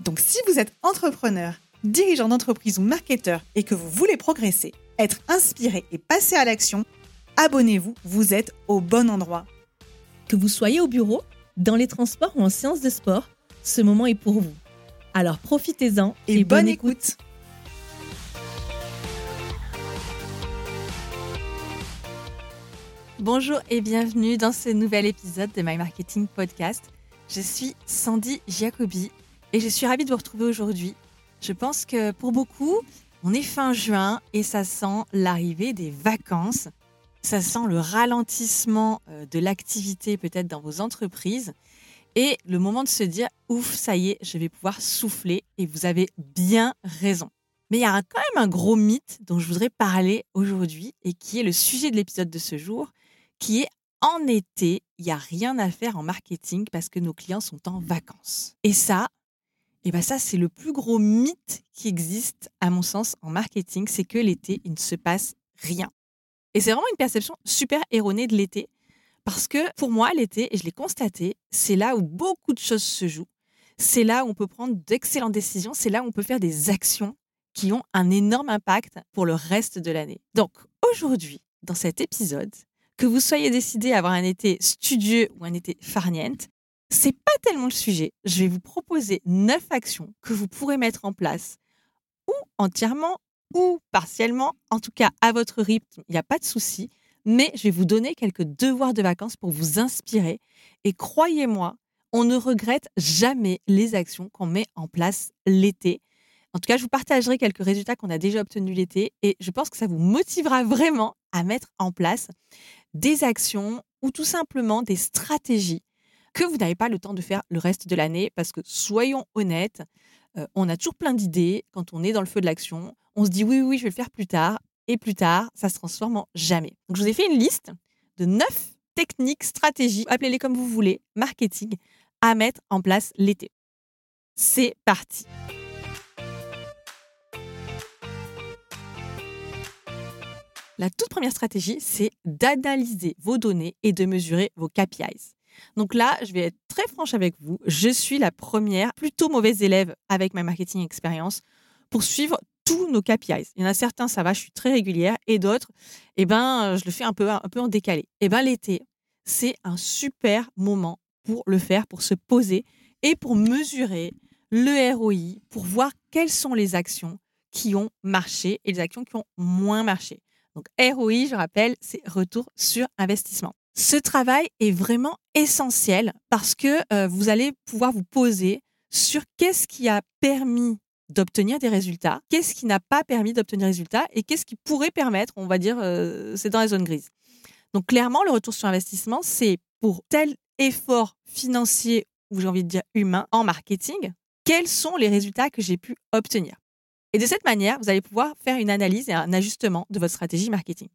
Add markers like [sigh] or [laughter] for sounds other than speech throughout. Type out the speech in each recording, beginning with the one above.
Donc si vous êtes entrepreneur, dirigeant d'entreprise ou marketeur et que vous voulez progresser, être inspiré et passer à l'action, abonnez-vous, vous êtes au bon endroit. Que vous soyez au bureau, dans les transports ou en séance de sport, ce moment est pour vous. Alors profitez-en et, bonne, écoute. Bonjour et bienvenue dans ce nouvel épisode de My Marketing Podcast. Je suis Sandy Jacobi et je suis ravie de vous retrouver aujourd'hui. Je pense que pour beaucoup, on est fin juin et ça sent l'arrivée des vacances. Ça sent le ralentissement euh, de l'activité peut-être dans vos entreprises et le moment de se dire ouf, ça y est, je vais pouvoir souffler et vous avez bien raison. Mais il y a quand même un gros mythe dont je voudrais parler aujourd'hui et qui est le sujet de l'épisode de ce jour, qui est en été, il n'y a rien à faire en marketing parce que nos clients sont en vacances. Et ça, et bien ça, c'est le plus gros mythe qui existe, à mon sens, en marketing, c'est que l'été, il ne se passe rien. Et c'est vraiment une perception super erronée de l'été, parce que pour moi, l'été, et je l'ai constaté, c'est là où beaucoup de choses se jouent. C'est là où on peut prendre d'excellentes décisions, c'est là où on peut faire des actions qui ont un énorme impact pour le reste de l'année. Donc aujourd'hui, dans cet épisode, que vous soyez décidé à avoir un été studieux ou un été farniente, c'est pas tellement le sujet. Je vais vous proposer neuf actions que vous pourrez mettre en place ou entièrement ou partiellement, en tout cas à votre rythme, il n'y a pas de souci. Mais je vais vous donner quelques devoirs de vacances pour vous inspirer. Et croyez-moi, on ne regrette jamais les actions qu'on met en place l'été. En tout cas, je vous partagerai quelques résultats qu'on a déjà obtenus l'été et je pense que ça vous motivera vraiment à mettre en place des actions ou tout simplement des stratégies que vous n'avez pas le temps de faire le reste de l'année parce que soyons honnêtes, euh, on a toujours plein d'idées quand on est dans le feu de l'action. On se dit oui, oui, je vais le faire plus tard. Et plus tard, ça se transforme en jamais. Donc, je vous ai fait une liste de neuf techniques, stratégies, appelez-les comme vous voulez, marketing, à mettre en place l'été. C'est parti. La toute première stratégie, c'est d'analyser vos données et de mesurer vos KPIs. Donc là, je vais être très franche avec vous. Je suis la première, plutôt mauvaise élève avec ma marketing expérience pour suivre tous nos KPIs. Il y en a certains, ça va, je suis très régulière, et d'autres, eh ben, je le fais un peu, un peu en décalé. Eh ben, l'été, c'est un super moment pour le faire, pour se poser et pour mesurer le ROI, pour voir quelles sont les actions qui ont marché et les actions qui ont moins marché. Donc ROI, je rappelle, c'est retour sur investissement. Ce travail est vraiment essentiel parce que euh, vous allez pouvoir vous poser sur qu'est-ce qui a permis d'obtenir des résultats, qu'est-ce qui n'a pas permis d'obtenir des résultats et qu'est-ce qui pourrait permettre, on va dire, euh, c'est dans la zone grise. Donc clairement, le retour sur investissement, c'est pour tel effort financier ou j'ai envie de dire humain en marketing, quels sont les résultats que j'ai pu obtenir. Et de cette manière, vous allez pouvoir faire une analyse et un ajustement de votre stratégie marketing.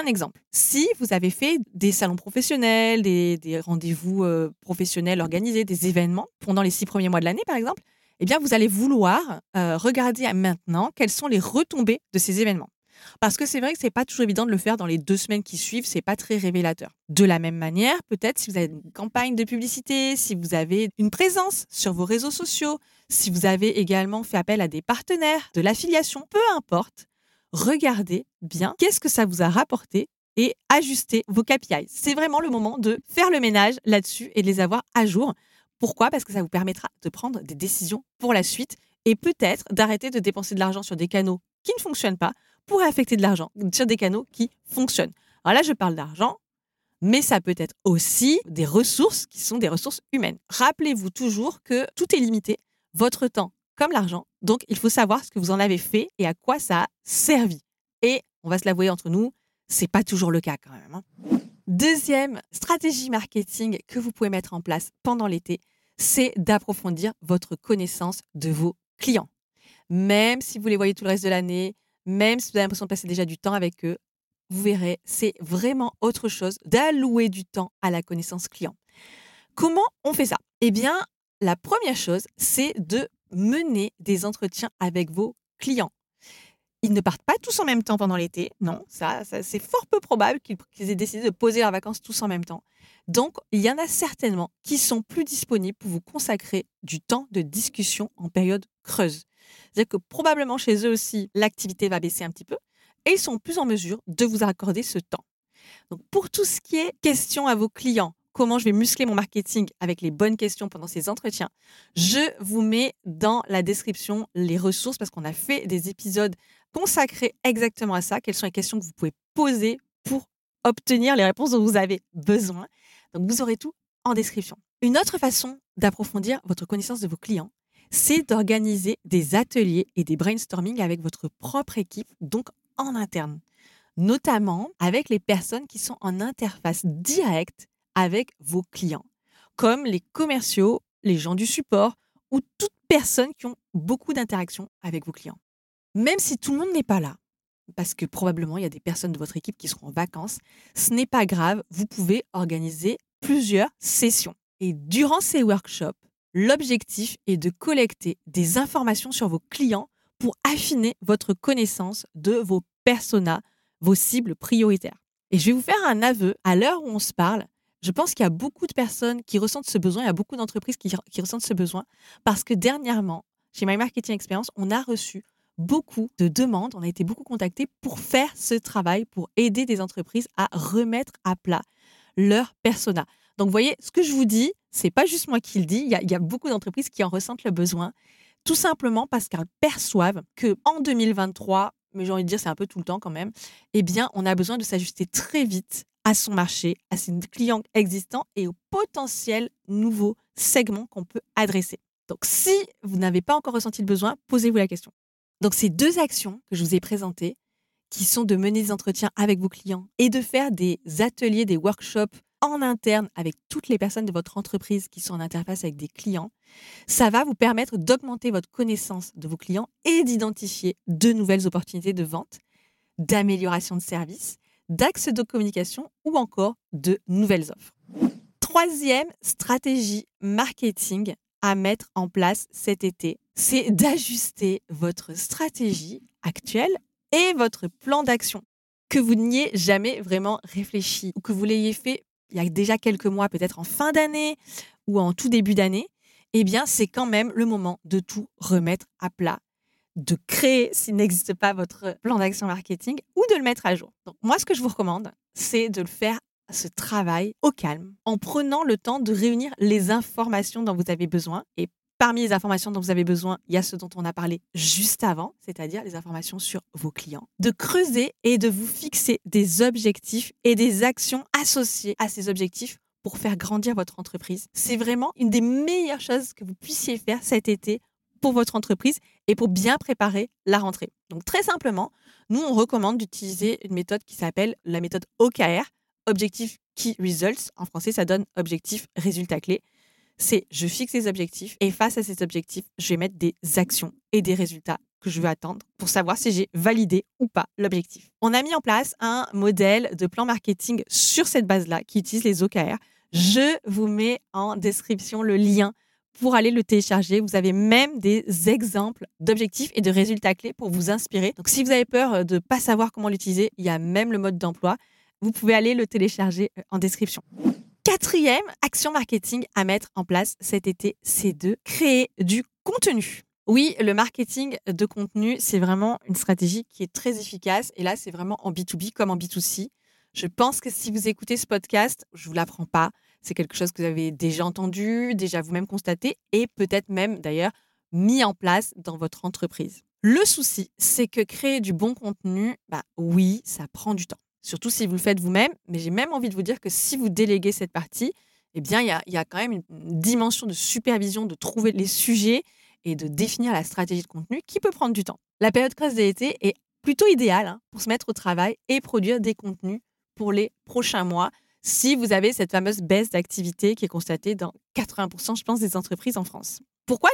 Un exemple, si vous avez fait des salons professionnels, des, rendez-vous euh, professionnels organisés, des événements pendant les six premiers mois de l'année, par exemple, eh bien, vous allez vouloir euh, regarder maintenant quelles sont les retombées de ces événements. Parce que c'est vrai que c'est pas toujours évident de le faire dans les deux semaines qui suivent, c'est pas très révélateur. De la même manière, peut-être si vous avez une campagne de publicité, si vous avez une présence sur vos réseaux sociaux, si vous avez également fait appel à des partenaires, de l'affiliation, peu importe, regardez bien qu'est-ce que ça vous a rapporté et ajustez vos KPIs. C'est vraiment le moment de faire le ménage là-dessus et de les avoir à jour. Pourquoi? Parce que ça vous permettra de prendre des décisions pour la suite et peut-être d'arrêter de dépenser de l'argent sur des canaux qui ne fonctionnent pas pour affecter de l'argent sur des canaux qui fonctionnent. Alors là, je parle d'argent, mais ça peut être aussi des ressources qui sont des ressources humaines. Rappelez-vous toujours que tout est limité, votre temps comme l'argent. Donc, il faut savoir ce que vous en avez fait et à quoi ça a servi. Et on va se l'avouer entre nous, c'est pas toujours le cas quand même. Hein. Deuxième stratégie marketing que vous pouvez mettre en place pendant l'été, c'est d'approfondir votre connaissance de vos clients. même si vous les voyez tout le reste de l'année, même si vous avez l'impression de passer déjà du temps avec eux, vous verrez, c'est vraiment autre chose d'allouer du temps à la connaissance client. Comment on fait ça? Eh bien, la première chose, c'est de mener des entretiens avec vos clients. Ils ne partent pas tous en même temps pendant l'été, non, ça, c'est fort peu probable qu'ils aient décidé de poser leurs vacances tous en même temps. Donc, il y en a certainement qui sont plus disponibles pour vous consacrer du temps de discussion en période creuse. C'est-à-dire que probablement chez eux aussi, l'activité va baisser un petit peu et ils sont plus en mesure de vous accorder ce temps. Donc, pour tout ce qui est questions à vos clients, comment je vais muscler mon marketing avec les bonnes questions pendant ces entretiens, je vous mets dans la description les ressources parce qu'on a fait des épisodes consacrés exactement à ça. Quelles sont les questions que vous pouvez poser pour obtenir les réponses dont vous avez besoin. Donc vous aurez tout en description. Une autre façon d'approfondir votre connaissance de vos clients, c'est d'organiser des ateliers et des brainstorming avec votre propre équipe, donc en interne, notamment avec les personnes qui sont en interface directe avec vos clients, comme les commerciaux, les gens du support ou toute personne qui ont beaucoup d'interactions avec vos clients. Même si tout le monde n'est pas là, parce que probablement il y a des personnes de votre équipe qui seront en vacances, ce n'est pas grave, vous pouvez organiser plusieurs sessions. Et durant ces workshops, l'objectif est de collecter des informations sur vos clients pour affiner votre connaissance de vos personas, vos cibles prioritaires. Et je vais vous faire un aveu, à l'heure où on se parle, je pense qu'il y a beaucoup de personnes qui ressentent ce besoin, il y a beaucoup d'entreprises qui, ressentent ce besoin, parce que dernièrement, chez My Marketing Experience, on a reçu beaucoup de demandes, on a été beaucoup contactés pour faire ce travail, pour aider des entreprises à remettre à plat leur persona. Donc, vous voyez, ce que je vous dis, c'est pas juste moi qui le dis, il y a, il y a beaucoup d'entreprises qui en ressentent le besoin, tout simplement parce qu'elles perçoivent que en 2023, mais j'ai envie de dire c'est un peu tout le temps quand même, eh bien, on a besoin de s'ajuster très vite à son marché, à ses clients existants et aux potentiels nouveaux segments qu'on peut adresser. Donc, si vous n'avez pas encore ressenti le besoin, posez-vous la question. Donc, ces deux actions que je vous ai présentées, qui sont de mener des entretiens avec vos clients et de faire des ateliers, des workshops en interne avec toutes les personnes de votre entreprise qui sont en interface avec des clients, ça va vous permettre d'augmenter votre connaissance de vos clients et d'identifier de nouvelles opportunités de vente, d'amélioration de services d'axes de communication ou encore de nouvelles offres. Troisième stratégie marketing à mettre en place cet été, c'est d'ajuster votre stratégie actuelle et votre plan d'action. Que vous n'y ayez jamais vraiment réfléchi ou que vous l'ayez fait il y a déjà quelques mois, peut-être en fin d'année ou en tout début d'année, eh bien, c'est quand même le moment de tout remettre à plat de créer, s'il n'existe pas, votre plan d'action marketing ou de le mettre à jour. Donc, moi, ce que je vous recommande, c'est de le faire ce travail au calme, en prenant le temps de réunir les informations dont vous avez besoin. Et parmi les informations dont vous avez besoin, il y a ce dont on a parlé juste avant, c'est-à-dire les informations sur vos clients. De creuser et de vous fixer des objectifs et des actions associées à ces objectifs pour faire grandir votre entreprise. C'est vraiment une des meilleures choses que vous puissiez faire cet été pour votre entreprise et pour bien préparer la rentrée. Donc très simplement, nous, on recommande d'utiliser une méthode qui s'appelle la méthode OKR, Objectif Key Results. En français, ça donne objectif résultat clé. C'est je fixe les objectifs et face à ces objectifs, je vais mettre des actions et des résultats que je veux attendre pour savoir si j'ai validé ou pas l'objectif. On a mis en place un modèle de plan marketing sur cette base-là qui utilise les OKR. Je vous mets en description le lien pour aller le télécharger. Vous avez même des exemples d'objectifs et de résultats clés pour vous inspirer. Donc si vous avez peur euh, de ne pas savoir comment l'utiliser, il y a même le mode d'emploi. Vous pouvez aller le télécharger euh, en description. Quatrième action marketing à mettre en place cet été, c'est de créer du contenu. Oui, le marketing de contenu, c'est vraiment une stratégie qui est très efficace. Et là, c'est vraiment en B2B comme en B2C. Je pense que si vous écoutez ce podcast, je ne vous l'apprends pas, c'est quelque chose que vous avez déjà entendu, déjà vous-même constaté et peut-être même d'ailleurs mis en place dans votre entreprise. Le souci, c'est que créer du bon contenu, bah oui, ça prend du temps. Surtout si vous le faites vous-même, mais j'ai même envie de vous dire que si vous déléguez cette partie, eh bien, il y a, quand même une dimension de supervision, de trouver les sujets et de définir la stratégie de contenu qui peut prendre du temps. La période creuse de l'été est plutôt idéale hein, pour se mettre au travail et produire des contenus pour les prochains mois si vous avez cette fameuse baisse d'activité qui est constatée dans 80%, je pense, des entreprises en France. Pourquoi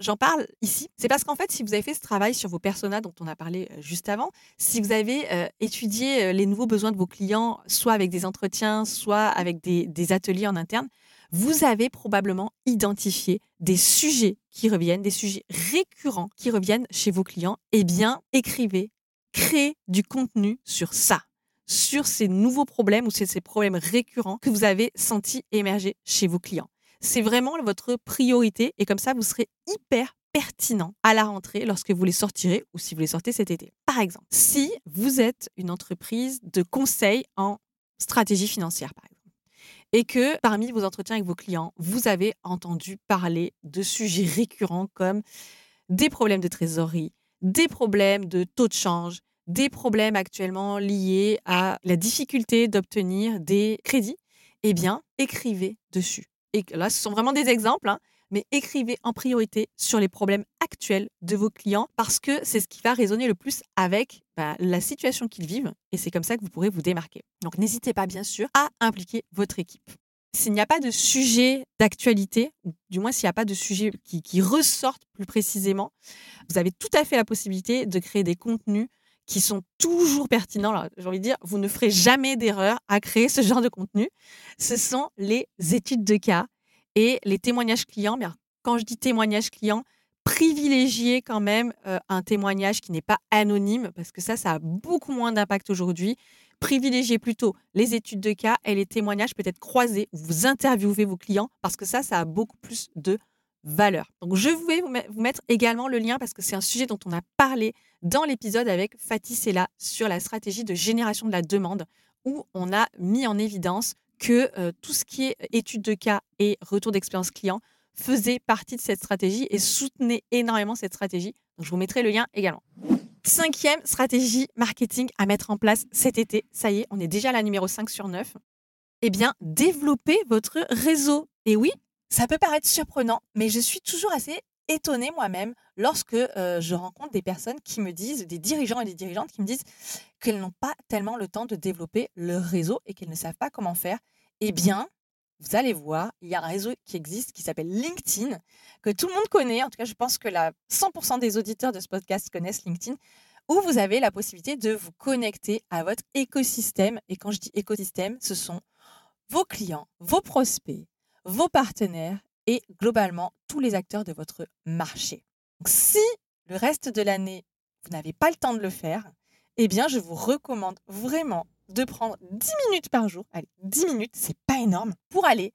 j'en parle ici? C'est parce qu'en fait, si vous avez fait ce travail sur vos personas dont on a parlé euh, juste avant, si vous avez euh, étudié euh, les nouveaux besoins de vos clients, soit avec des entretiens, soit avec des, ateliers en interne, vous avez probablement identifié des sujets qui reviennent, des sujets récurrents qui reviennent chez vos clients. Eh bien, écrivez, créez du contenu sur ça, sur ces nouveaux problèmes ou ces problèmes récurrents que vous avez sentis émerger chez vos clients. C'est vraiment votre priorité et comme ça, vous serez hyper pertinent à la rentrée lorsque vous les sortirez ou si vous les sortez cet été. Par exemple, si vous êtes une entreprise de conseil en stratégie financière, par exemple, et que parmi vos entretiens avec vos clients, vous avez entendu parler de sujets récurrents comme des problèmes de trésorerie, des problèmes de taux de change, des problèmes actuellement liés à la difficulté d'obtenir des crédits, eh bien, écrivez dessus et là, ce sont vraiment des exemples, hein, mais écrivez en priorité sur les problèmes actuels de vos clients parce que c'est ce qui va résonner le plus avec bah, la situation qu'ils vivent et c'est comme ça que vous pourrez vous démarquer. Donc n'hésitez pas bien sûr à impliquer votre équipe. S'il n'y a pas de sujet d'actualité, du moins s'il n'y a pas de sujet qui, qui ressortent plus précisément, vous avez tout à fait la possibilité de créer des contenus qui sont toujours pertinents. J'ai envie de dire, vous ne ferez jamais d'erreur à créer ce genre de contenu. Ce sont les études de cas et les témoignages clients. Mais quand je dis témoignages clients, privilégiez quand même euh, un témoignage qui n'est pas anonyme, parce que ça, ça a beaucoup moins d'impact aujourd'hui. Privilégiez plutôt les études de cas et les témoignages peut-être croisés, où vous interviewez vos clients, parce que ça, ça a beaucoup plus de valeur. Donc, je vais vous mettre également le lien parce que c'est un sujet dont on a parlé dans l'épisode avec Fatih Sella sur la stratégie de génération de la demande, où on a mis en évidence que euh, tout ce qui est étude de cas et retour d'expérience client faisait partie de cette stratégie et soutenait énormément cette stratégie. Je vous mettrai le lien également. Cinquième stratégie marketing à mettre en place cet été. Ça y est, on est déjà à la numéro 5 sur 9. Eh bien, développez votre réseau. Et oui, ça peut paraître surprenant, mais je suis toujours assez étonnée moi-même lorsque je rencontre des personnes qui me disent, des dirigeants et des dirigeantes qui me disent qu'elles n'ont pas tellement le temps de développer leur réseau et qu'elles ne savent pas comment faire. Eh bien, vous allez voir, il y a un réseau qui existe qui s'appelle LinkedIn, que tout le monde connaît. En tout cas, je pense que la 100% des auditeurs de ce podcast connaissent LinkedIn, où vous avez la possibilité de vous connecter à votre écosystème. Et quand je dis écosystème, ce sont vos clients, vos prospects, vos partenaires et globalement tous les acteurs de votre marché. si le reste de l'année, vous n'avez pas le temps de le faire, eh bien, je vous recommande vraiment de prendre 10 minutes par jour. Allez, 10 minutes, c'est pas énorme, pour aller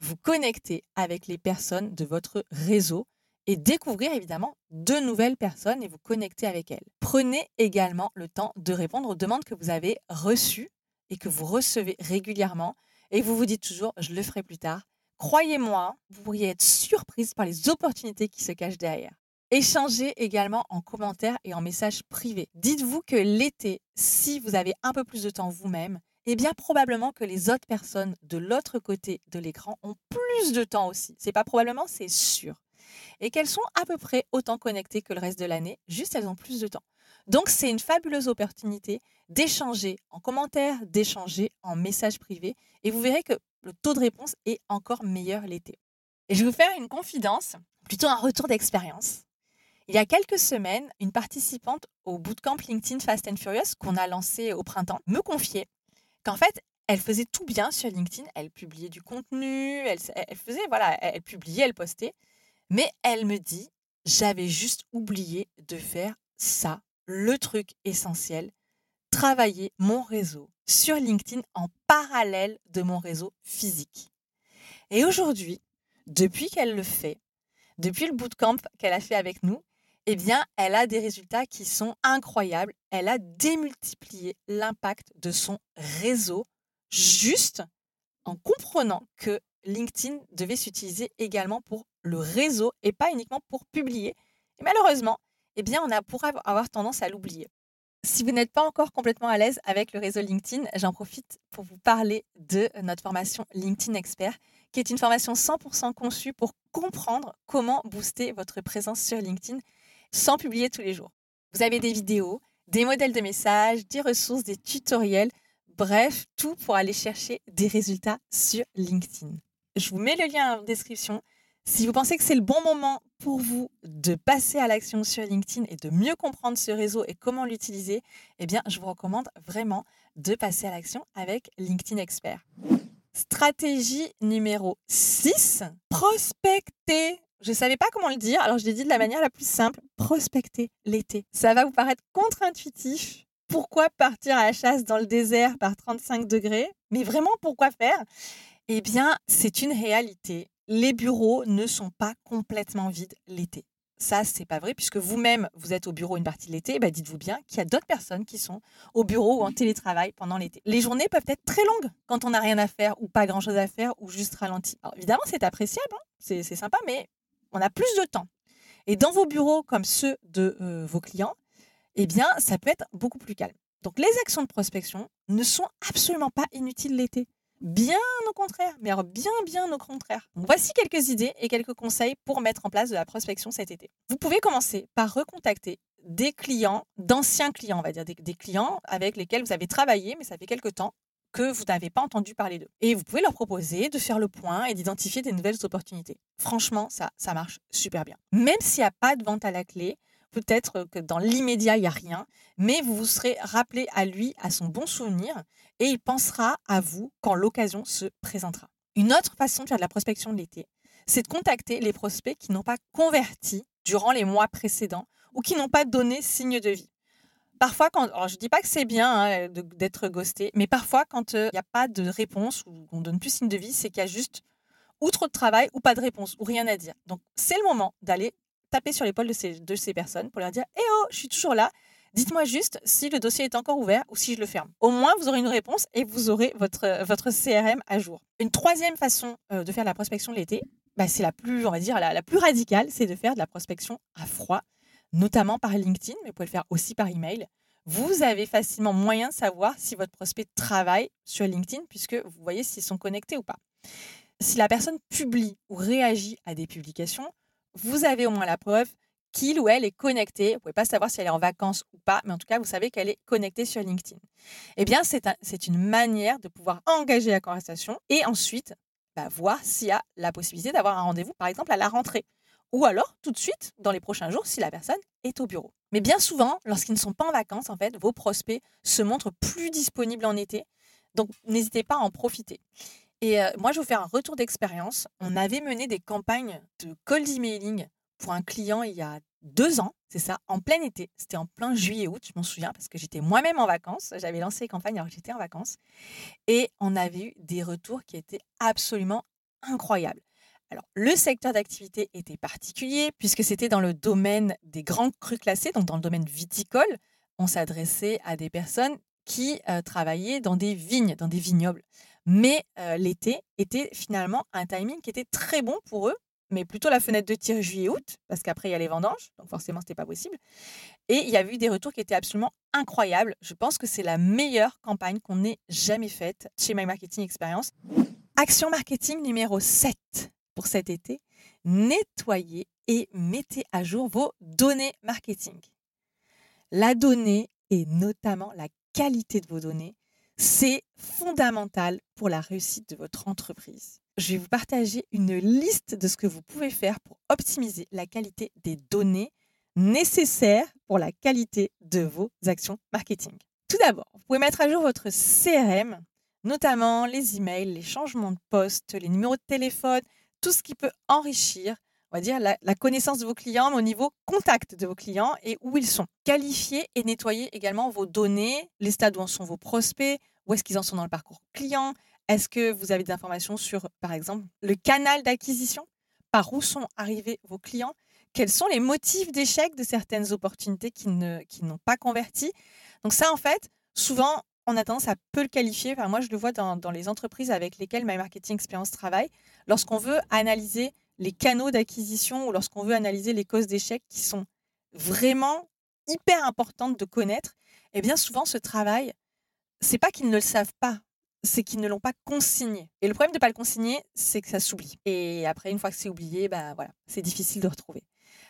vous connecter avec les personnes de votre réseau et découvrir évidemment de nouvelles personnes et vous connecter avec elles. Prenez également le temps de répondre aux demandes que vous avez reçues et que vous recevez régulièrement et vous vous dites toujours je le ferai plus tard Croyez-moi, vous pourriez être surprise par les opportunités qui se cachent derrière. Échangez également en commentaires et en messages privés. Dites-vous que l'été, si vous avez un peu plus de temps vous-même, eh bien probablement que les autres personnes de l'autre côté de l'écran ont plus de temps aussi. C'est pas probablement, c'est sûr. Et qu'elles sont à peu près autant connectées que le reste de l'année, juste elles ont plus de temps. Donc c'est une fabuleuse opportunité d'échanger en commentaires, d'échanger en messages privés. Et vous verrez que le taux de réponse est encore meilleur l'été. Et je vais vous faire une confidence, plutôt un retour d'expérience. Il y a quelques semaines, une participante au bootcamp LinkedIn Fast and Furious qu'on a lancé au printemps me confiait qu'en fait, elle faisait tout bien sur LinkedIn. Elle publiait du contenu, elle, faisait, voilà, elle publiait, elle postait. Mais elle me dit, j'avais juste oublié de faire ça, le truc essentiel, travailler mon réseau sur LinkedIn en parallèle de mon réseau physique. Et aujourd'hui, depuis qu'elle le fait, depuis le bootcamp qu'elle a fait avec nous, eh bien, elle a des résultats qui sont incroyables. Elle a démultiplié l'impact de son réseau juste en comprenant que LinkedIn devait s'utiliser également pour le réseau et pas uniquement pour publier. Malheureusement, eh on a pour avoir tendance à l'oublier. Si vous n'êtes pas encore complètement à l'aise avec le réseau LinkedIn, j'en profite pour vous parler de notre formation LinkedIn Expert, qui est une formation 100% conçue pour comprendre comment booster votre présence sur LinkedIn sans publier tous les jours. Vous avez des vidéos, des modèles de messages, des ressources, des tutoriels, bref, tout pour aller chercher des résultats sur LinkedIn. Je vous mets le lien en description. Si vous pensez que c'est le bon moment pour vous de passer à l'action sur LinkedIn et de mieux comprendre ce réseau et comment l'utiliser, eh bien, je vous recommande vraiment de passer à l'action avec LinkedIn Expert. Stratégie numéro 6, prospecter. Je ne savais pas comment le dire, alors je l'ai dit de la manière la plus simple, prospecter l'été. Ça va vous paraître contre-intuitif. Pourquoi partir à la chasse dans le désert par 35 degrés? Mais vraiment, pourquoi faire? Eh bien, c'est une réalité. Les bureaux ne sont pas complètement vides l'été. Ça, c'est pas vrai, puisque vous-même, vous êtes au bureau une partie de l'été, bah dites-vous bien qu'il y a d'autres personnes qui sont au bureau ou en télétravail pendant l'été. Les journées peuvent être très longues quand on n'a rien à faire ou pas grand-chose à faire ou juste ralenti. Alors évidemment, c'est appréciable, hein, c'est sympa, mais on a plus de temps. Et dans vos bureaux comme ceux de euh, vos clients, eh bien, ça peut être beaucoup plus calme. Donc les actions de prospection ne sont absolument pas inutiles l'été. Bien au contraire, mais alors bien, bien au contraire. voici quelques idées et quelques conseils pour mettre en place de la prospection cet été. Vous pouvez commencer par recontacter des clients, d'anciens clients, on va dire, des, clients avec lesquels vous avez travaillé, mais ça fait quelque temps que vous n'avez pas entendu parler d'eux. Et vous pouvez leur proposer de faire le point et d'identifier des nouvelles opportunités. Franchement, ça, ça marche super bien. Même s'il n'y a pas de vente à la clé, peut-être que dans l'immédiat, il n'y a rien, mais vous vous serez rappelé à lui, à son bon souvenir, et il pensera à vous quand l'occasion se présentera. Une autre façon de faire de la prospection de l'été, c'est de contacter les prospects qui n'ont pas converti durant les mois précédents ou qui n'ont pas donné signe de vie. Parfois, quand, je ne dis pas que c'est bien hein, d'être ghosté, mais parfois, quand euh, il n'y a pas de réponse ou on donne plus signe de vie, c'est qu'il y a juste ou trop de travail ou pas de réponse ou rien à dire. Donc, c'est le moment d'aller taper sur l'épaule de ces, de ces personnes pour leur dire Eh oh, je suis toujours là. Dites-moi juste si le dossier est encore ouvert ou si je le ferme. Au moins, vous aurez une réponse et vous aurez votre, votre CRM à jour. Une troisième façon euh, de faire de la prospection l'été, bah, c'est la plus, on va dire, la, la plus radicale, c'est de faire de la prospection à froid, notamment par LinkedIn, mais vous pouvez le faire aussi par email. Vous avez facilement moyen de savoir si votre prospect travaille sur LinkedIn, puisque vous voyez s'ils sont connectés ou pas. Si la personne publie ou réagit à des publications, vous avez au moins la preuve qu'il ou elle est connecté. Vous ne pouvez pas savoir si elle est en vacances ou pas, mais en tout cas, vous savez qu'elle est connectée sur LinkedIn. Eh bien, c'est une manière de pouvoir engager la conversation et ensuite bah, voir s'il y a la possibilité d'avoir un rendez-vous, par exemple, à la rentrée. Ou alors, tout de suite, dans les prochains jours, si la personne est au bureau. Mais bien souvent, lorsqu'ils ne sont pas en vacances, en fait, vos prospects se montrent plus disponibles en été. Donc, n'hésitez pas à en profiter. Et moi, je vais vous faire un retour d'expérience. On avait mené des campagnes de cold emailing pour un client il y a deux ans, c'est ça, en plein été. C'était en plein juillet-août, je m'en souviens, parce que j'étais moi-même en vacances. J'avais lancé les campagnes alors que j'étais en vacances. Et on avait eu des retours qui étaient absolument incroyables. Alors, le secteur d'activité était particulier puisque c'était dans le domaine des grands crus classés, donc dans le domaine viticole. On s'adressait à des personnes qui travaillaient dans des vignes, dans des vignobles. Mais l'été était finalement un timing qui était très bon pour eux, mais plutôt la fenêtre de tir juillet-août, parce qu'après il y a les vendanges, donc forcément ce n'était pas possible. Et il y a eu des retours qui étaient absolument incroyables. Je pense que c'est la meilleure campagne qu'on ait jamais faite chez My Marketing Experience. Action marketing numéro 7 pour cet été, nettoyez et mettez à jour vos données marketing. La donnée et notamment la qualité de vos données c'est fondamental pour la réussite de votre entreprise. Je vais vous partager une liste de ce que vous pouvez faire pour optimiser la qualité des données nécessaires pour la qualité de vos actions marketing. Tout d'abord, vous pouvez mettre à jour votre CRM, notamment les emails, les changements de poste, les numéros de téléphone, tout ce qui peut enrichir on va dire, la, connaissance de vos clients, mais au niveau contact de vos clients et où ils sont. Qualifiez et nettoyez également vos données, les stades où en sont vos prospects, où est-ce qu'ils en sont dans le parcours client Est-ce que vous avez des informations sur, par exemple, le canal d'acquisition? Par où sont arrivés vos clients? Quels sont les motifs d'échec de certaines opportunités qui, ne, qui n'ont pas converti? Donc ça, en fait, souvent, on a tendance à peu le qualifier. Moi, je le vois dans, dans les entreprises avec lesquelles My Marketing Experience travaille. Lorsqu'on veut analyser les canaux d'acquisition ou lorsqu'on veut analyser les causes d'échec qui sont vraiment hyper importantes de connaître, eh bien souvent ce travail c'est pas qu'ils ne le savent pas, c'est qu'ils ne l'ont pas consigné. Et le problème de ne pas le consigner, c'est que ça s'oublie. Et après, une fois que c'est oublié, ben voilà, c'est difficile de retrouver.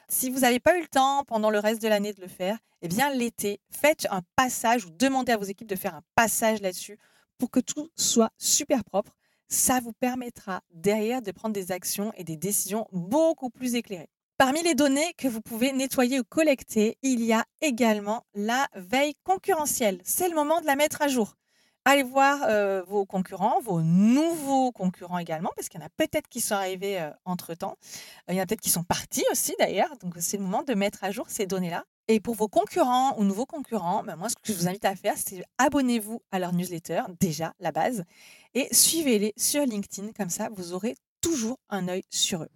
Si vous n'avez pas eu le temps pendant le reste de l'année de le faire, eh bien l'été, faites un passage ou demandez à vos équipes de faire un passage là-dessus pour que tout soit super propre. Ça vous permettra derrière de prendre des actions et des décisions beaucoup plus éclairées. Parmi les données que vous pouvez nettoyer ou collecter, il y a également la veille concurrentielle. C'est le moment de la mettre à jour. Allez voir euh, vos concurrents, vos nouveaux concurrents également, parce qu'il y en a peut-être qui sont arrivés euh, entre-temps. Euh, il y en a peut-être qui sont partis aussi d'ailleurs. Donc c'est le moment de mettre à jour ces données-là. Et pour vos concurrents ou nouveaux concurrents, ben, moi ce que je vous invite à faire, c'est abonnez-vous à leur newsletter, déjà la base, et suivez-les sur LinkedIn. Comme ça, vous aurez toujours un œil sur eux.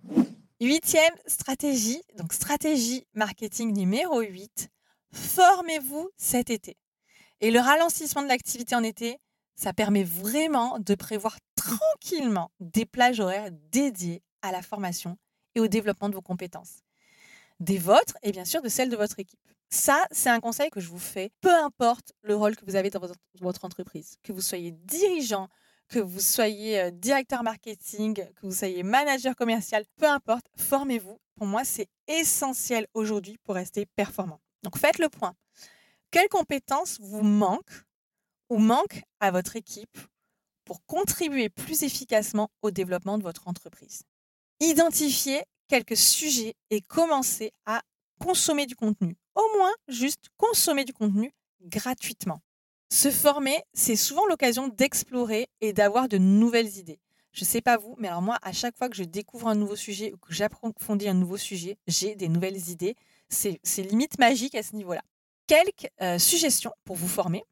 Huitième stratégie, donc stratégie marketing numéro 8, formez-vous cet été. Et le ralentissement de l'activité en été, ça permet vraiment de prévoir tranquillement des plages horaires dédiées à la formation et au développement de vos compétences. Des vôtres et bien sûr de celles de votre équipe. Ça, c'est un conseil que je vous fais, peu importe le rôle que vous avez dans votre entreprise, que vous soyez dirigeant, que vous soyez euh, directeur marketing, que vous soyez manager commercial, peu importe, formez-vous. Pour moi, c'est essentiel aujourd'hui pour rester performant. Donc faites le point. Quelles compétences vous manquent ou manquent à votre équipe pour contribuer plus efficacement au développement de votre entreprise? Identifiez quelques sujets et commencez à consommer du contenu. Au moins, juste consommer du contenu gratuitement. Se former, c'est souvent l'occasion d'explorer et d'avoir de nouvelles idées. Je ne sais pas vous, mais alors moi, à chaque fois que je découvre un nouveau sujet ou que j'approfondis un nouveau sujet, j'ai des nouvelles idées. C'est limite magique à ce niveau-là. Quelques euh, suggestions pour vous former.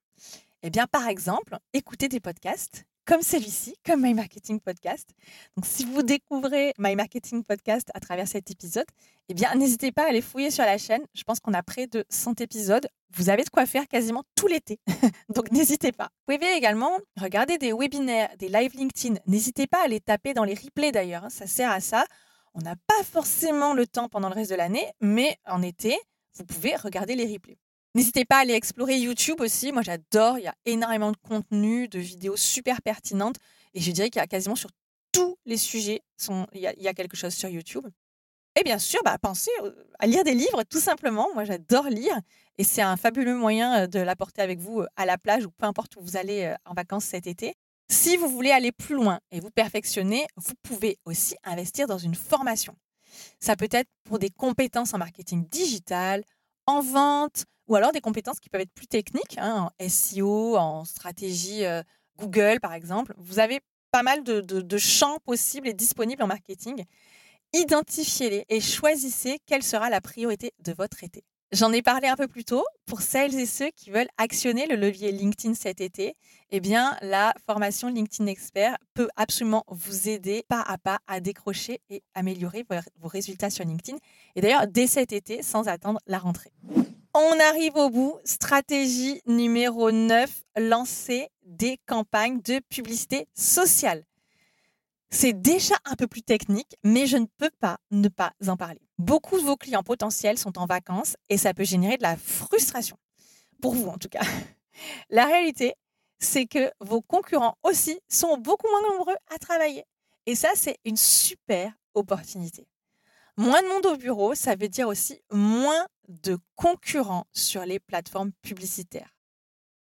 Eh bien, par exemple, écoutez des podcasts comme celui-ci, comme My Marketing Podcast. Donc, si vous découvrez My Marketing Podcast à travers cet épisode, eh bien, n'hésitez pas à aller fouiller sur la chaîne. Je pense qu'on a près de 100 épisodes. Vous avez de quoi faire quasiment tout l'été. [laughs] Donc, n'hésitez pas. Vous pouvez également regarder des webinaires, des live LinkedIn. N'hésitez pas à les taper dans les replays d'ailleurs. Hein. Ça sert à ça. On n'a pas forcément le temps pendant le reste de l'année, mais en été, vous pouvez regarder les replays. N'hésitez pas à aller explorer YouTube aussi. Moi, j'adore. Il y a énormément de contenu, de vidéos super pertinentes. Et je dirais qu'il y a quasiment sur tous les sujets, il, y a, quelque chose sur YouTube. Et bien sûr, bah, pensez à lire des livres, tout simplement. Moi, j'adore lire. Et c'est un fabuleux moyen euh, de l'apporter avec vous euh, à la plage ou peu importe où vous allez euh, en vacances cet été. Si vous voulez aller plus loin et vous perfectionner, vous pouvez aussi investir dans une formation. Ça peut être pour des compétences en marketing digital, en vente, ou alors des compétences qui peuvent être plus techniques, hein, en SEO, en stratégie euh, Google par exemple. Vous avez pas mal de, champs possibles et disponibles en marketing. Identifiez-les et choisissez quelle sera la priorité de votre été. J'en ai parlé un peu plus tôt. Pour celles et ceux qui veulent actionner le levier LinkedIn cet été, eh bien, la formation LinkedIn Expert peut absolument vous aider pas à pas à décrocher et améliorer vos résultats sur LinkedIn. Et d'ailleurs, dès cet été, sans attendre la rentrée. On arrive au bout. Stratégie numéro 9, lancer des campagnes de publicité sociale. C'est déjà un peu plus technique, mais je ne peux pas ne pas en parler. Beaucoup de vos clients potentiels sont en vacances et ça peut générer de la frustration. Pour vous en tout cas. [laughs] La réalité, c'est que vos concurrents aussi sont beaucoup moins nombreux à travailler. Et ça, c'est une super opportunité. Moins de monde au bureau, ça veut dire aussi moins de concurrents sur les plateformes publicitaires.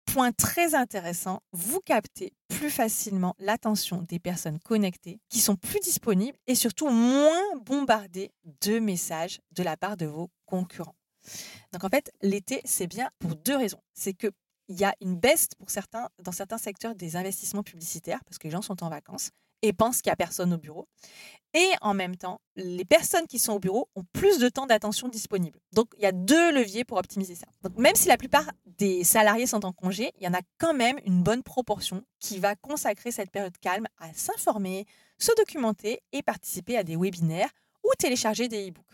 Point très intéressant, vous captez plus facilement l'attention des personnes connectées qui sont plus disponibles et surtout moins bombardées de messages de la part de vos concurrents. Donc en fait, l'été, c'est bien pour deux raisons. C'est qu'il y a une baisse pour certains, dans certains secteurs des investissements publicitaires parce que les gens sont en vacances et pensent qu'il n'y a personne au bureau. Et en même temps, les personnes qui sont au bureau ont plus de temps d'attention disponible. Donc, il y a deux leviers pour optimiser ça. Donc, même si la plupart des salariés sont en congé, il y en a quand même une bonne proportion qui va consacrer cette période calme à s'informer, se documenter et participer à des webinaires ou télécharger des e-books.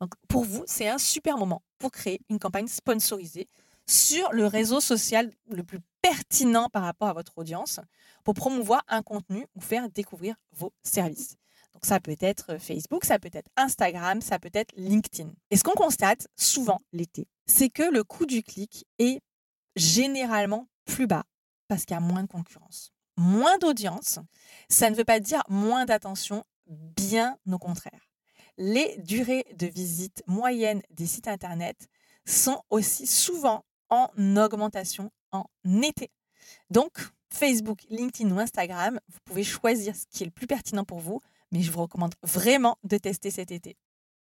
Donc, pour vous, c'est un super moment pour créer une campagne sponsorisée sur le réseau social le plus pertinent par rapport à votre audience pour promouvoir un contenu ou faire découvrir vos services. Donc ça peut être Facebook, ça peut être Instagram, ça peut être LinkedIn. Et ce qu'on constate souvent l'été, c'est que le coût du clic est généralement plus bas parce qu'il y a moins de concurrence. Moins d'audience, ça ne veut pas dire moins d'attention, bien au contraire. Les durées de visite moyennes des sites Internet sont aussi souvent en augmentation en été. Donc, Facebook, LinkedIn ou Instagram. Vous pouvez choisir ce qui est le plus pertinent pour vous, mais je vous recommande vraiment de tester cet été.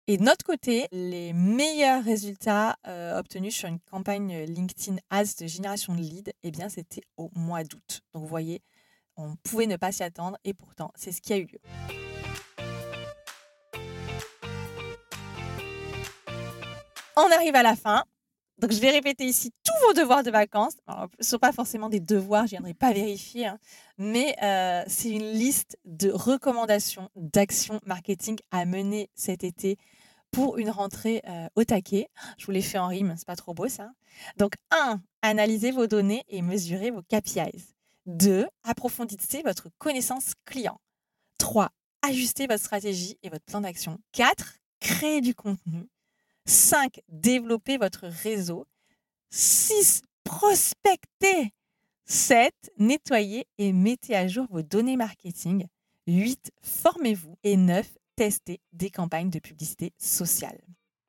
Et de notre côté, les meilleurs résultats euh, obtenus sur une campagne LinkedIn Ads de génération de leads, eh bien, c'était au mois d'août. Donc, vous voyez, on pouvait ne pas s'y attendre et pourtant, c'est ce qui a eu lieu. On arrive à la fin. Donc, je vais répéter ici tous vos devoirs de vacances. ce ne sont pas forcément des devoirs, je ne viendrai pas vérifier, hein. mais euh, c'est une liste de recommandations d'actions marketing à mener cet été pour une rentrée euh, au taquet. Je vous l'ai fait en rime, c'est pas trop beau ça. Donc, 1. Analysez vos données et mesurez vos KPIs. 2. Approfondissez votre connaissance client. 3. Ajustez votre stratégie et votre plan d'action. 4. Créez du contenu. 5. Développez votre réseau. 6. Prospectez. 7. Nettoyez et mettez à jour vos données marketing. 8. Formez-vous. Et 9. Testez des campagnes de publicité sociale.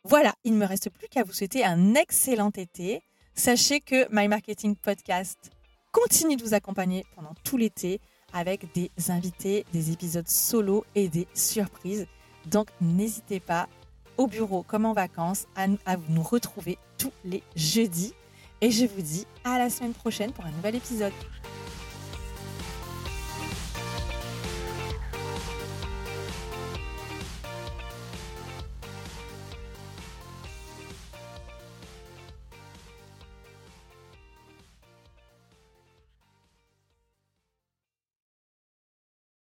Voilà, il ne me reste plus qu'à vous souhaiter un excellent été. Sachez que My Marketing Podcast continue de vous accompagner pendant tout l'été avec des invités, des épisodes solo et des surprises. Donc n'hésitez pas au bureau comme en vacances à, nous retrouver tous les jeudis. Et je vous dis à la semaine prochaine pour un nouvel épisode.